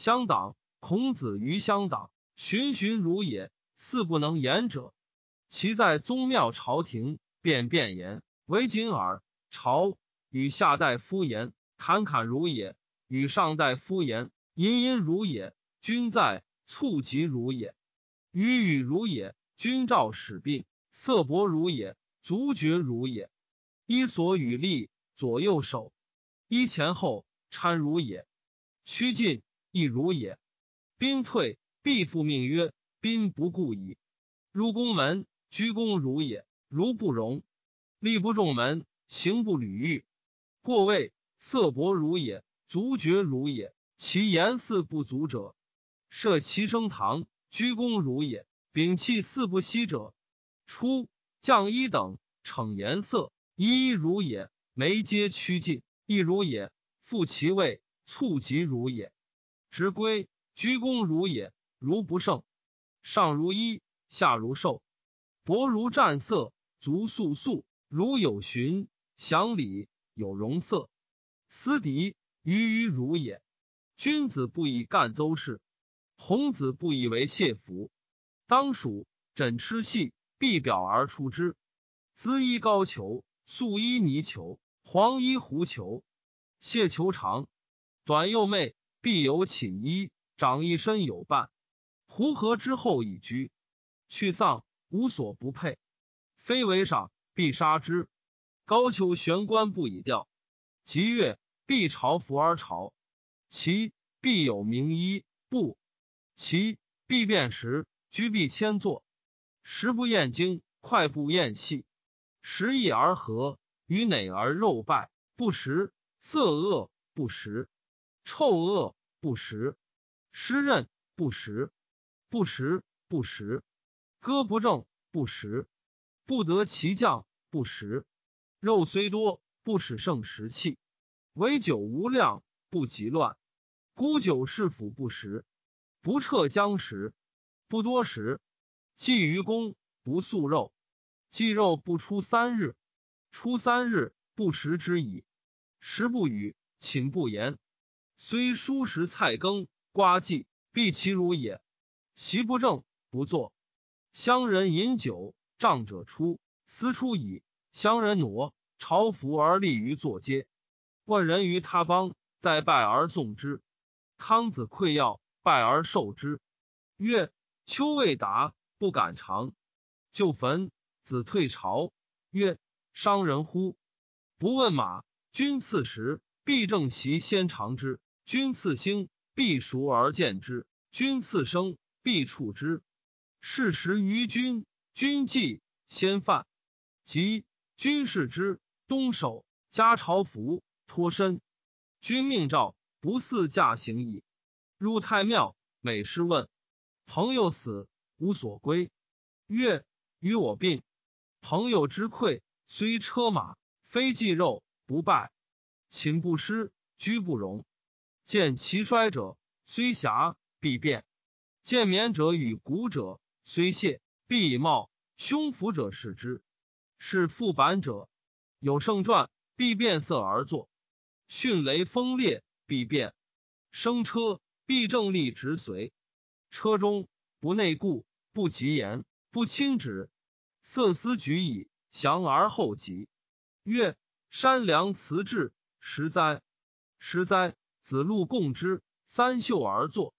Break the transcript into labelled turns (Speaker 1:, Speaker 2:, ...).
Speaker 1: 乡党，孔子于乡党，循循如也。似不能言者，其在宗庙朝廷，便辩言为谨耳。朝与下代夫言，侃侃如也；与上代夫言，隐隐如也。君在，促疾如也；语语如也。君召使病，色薄如也，足厥如也。衣所与立，左右手，衣前后搀如也。趋近亦如也。兵退，必复命曰。宾不顾矣。入宫门，鞠躬如也；如不容，立不重门，行不履欲。过位，色薄如也，足厥如也。其言似不足者，设其升堂，鞠躬如也。摒弃四不息者，出降一等，逞颜色，一如也。眉皆趋近，亦如也。复其位，促疾如也。执归，鞠躬如也。如不胜。上如衣，下如兽，薄如战色，足素素，如有循，祥礼有容色，思敌于于如也。君子不以干邹事，孔子不以为谢服。当属枕螭细，必表而出之。缁衣高裘，素衣泥裘，黄衣狐裘，谢裘长，短又媚，必有寝衣，长一身有伴。胡合之后已居，去丧无所不配，非为赏，必杀之。高俅玄关不以吊，吉月必朝服而朝。其必有名衣，不其必辨识，居必迁坐。食不厌精，快不厌细。食易而和，与馁而肉败，不食。色恶不食，臭恶不食，湿润不食。不食不食，歌不正不食，不得其将不食。肉虽多，不使胜食气。唯酒无量，不及乱。孤酒是腐不食，不彻僵食，不多食。祭于公，不素肉。忌肉不出三日，出三日不食之矣。食不语，寝不言。虽蔬食菜羹，瓜祭，必其如也。席不正，不坐。乡人饮酒，仗者出，思出矣。乡人挪，朝服而立于坐阶。问人于他邦，再拜而送之。康子馈要，拜而受之。曰：秋未达，不敢尝。就坟，子退朝。曰：伤人乎？不问马。君赐食，必正其先尝之；君次兴，必熟而见之；君次生。必处之。事时于君，君祭先犯。即君视之，东守，加朝服，脱身。君命诏，不似驾行矣。入太庙，每师问：朋友死，无所归。曰：与我病。朋友之馈，虽车马，非祭肉，不拜。寝不施，居不容。见其衰者，虽狭，必变。见冕者与古者，虽谢，必以貌；胸腹者视之。是复板者，有盛传，必变色而作；迅雷风烈，必变。生车，必正立直随。车中不内固，不及言，不轻止。色思举矣，降而后急。曰：山梁辞志，实哉！实哉！子路共之，三秀而坐。